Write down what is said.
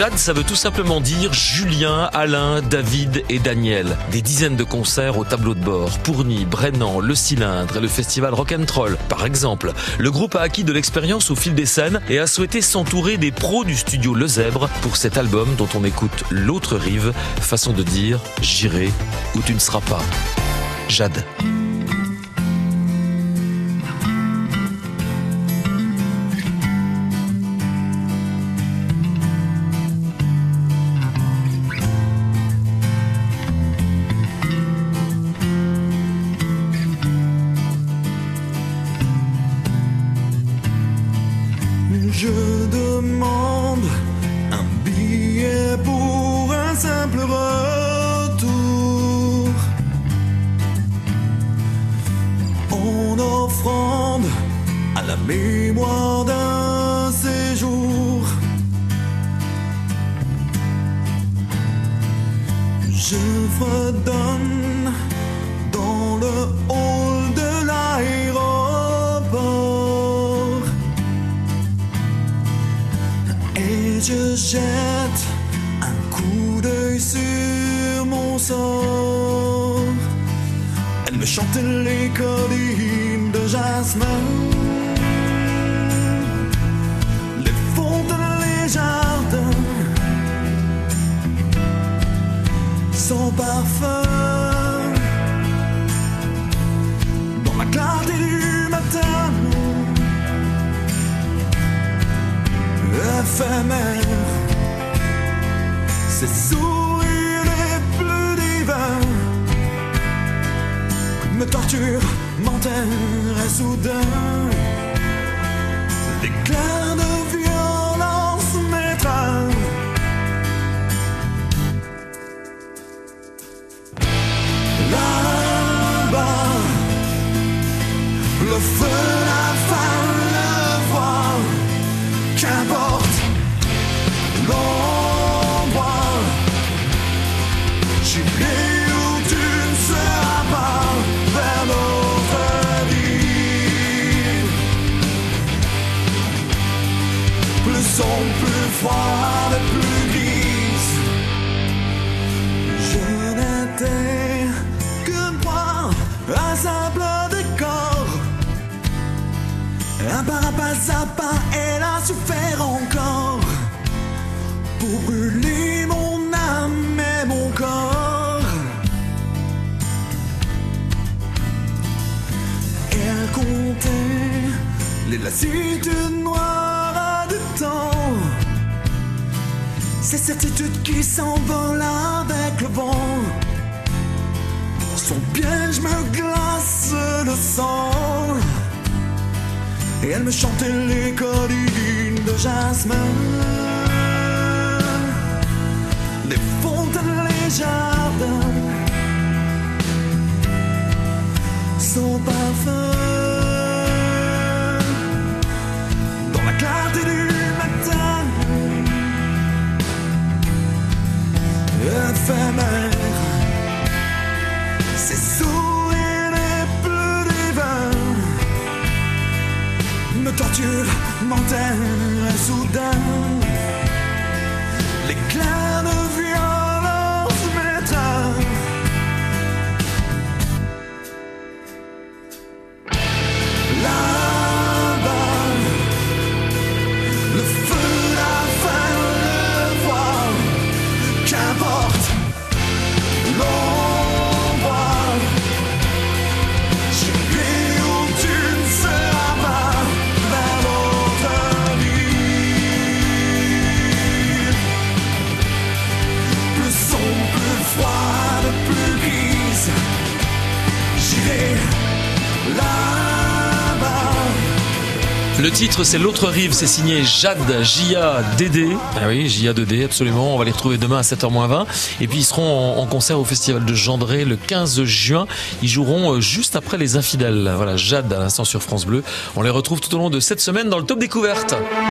Jade, ça veut tout simplement dire Julien, Alain, David et Daniel. Des dizaines de concerts au tableau de bord. Pourny, Brennan, Le Cylindre et le festival Rock'n'Troll, par exemple. Le groupe a acquis de l'expérience au fil des scènes et a souhaité s'entourer des pros du studio Le Zèbre pour cet album dont on écoute l'autre rive, façon de dire j'irai où tu ne seras pas. Jade. Demande un billet pour un simple retour. En offrande à la mémoire d'un séjour. Je fredonne dans le hall Je jette un coup d'œil sur mon sort. Elle me chante les collines de jasmin. Les fontaines, les jardins. Son parfum. Dans la clarté du matin. Ses sourires les plus divins me torturent, m'enterrent soudain. D'éclairs de violence m'étreint. Là-bas, le feu, À pas à pas, elle a souffert encore pour brûler mon âme et mon corps. Elle comptait les lassitudes noires du temps, ces certitudes qui s'envolent avec le vent. Son piège me glace le sang. Et elle me chantait les collines de jasmin. Les fontaines, les jardins. Son parfum. Dans la clarté du matin. Éphémère. Torture, m'enterre soudain. L'éclair de Le titre, c'est L'autre rive, c'est signé Jade, J-A-D-D. Ah oui, J-A-D-D, absolument. On va les retrouver demain à 7h20. Et puis, ils seront en, en concert au Festival de Gendré le 15 juin. Ils joueront euh, juste après Les Infidèles. Voilà, Jade à l'instant sur France Bleu. On les retrouve tout au long de cette semaine dans le Top Découverte.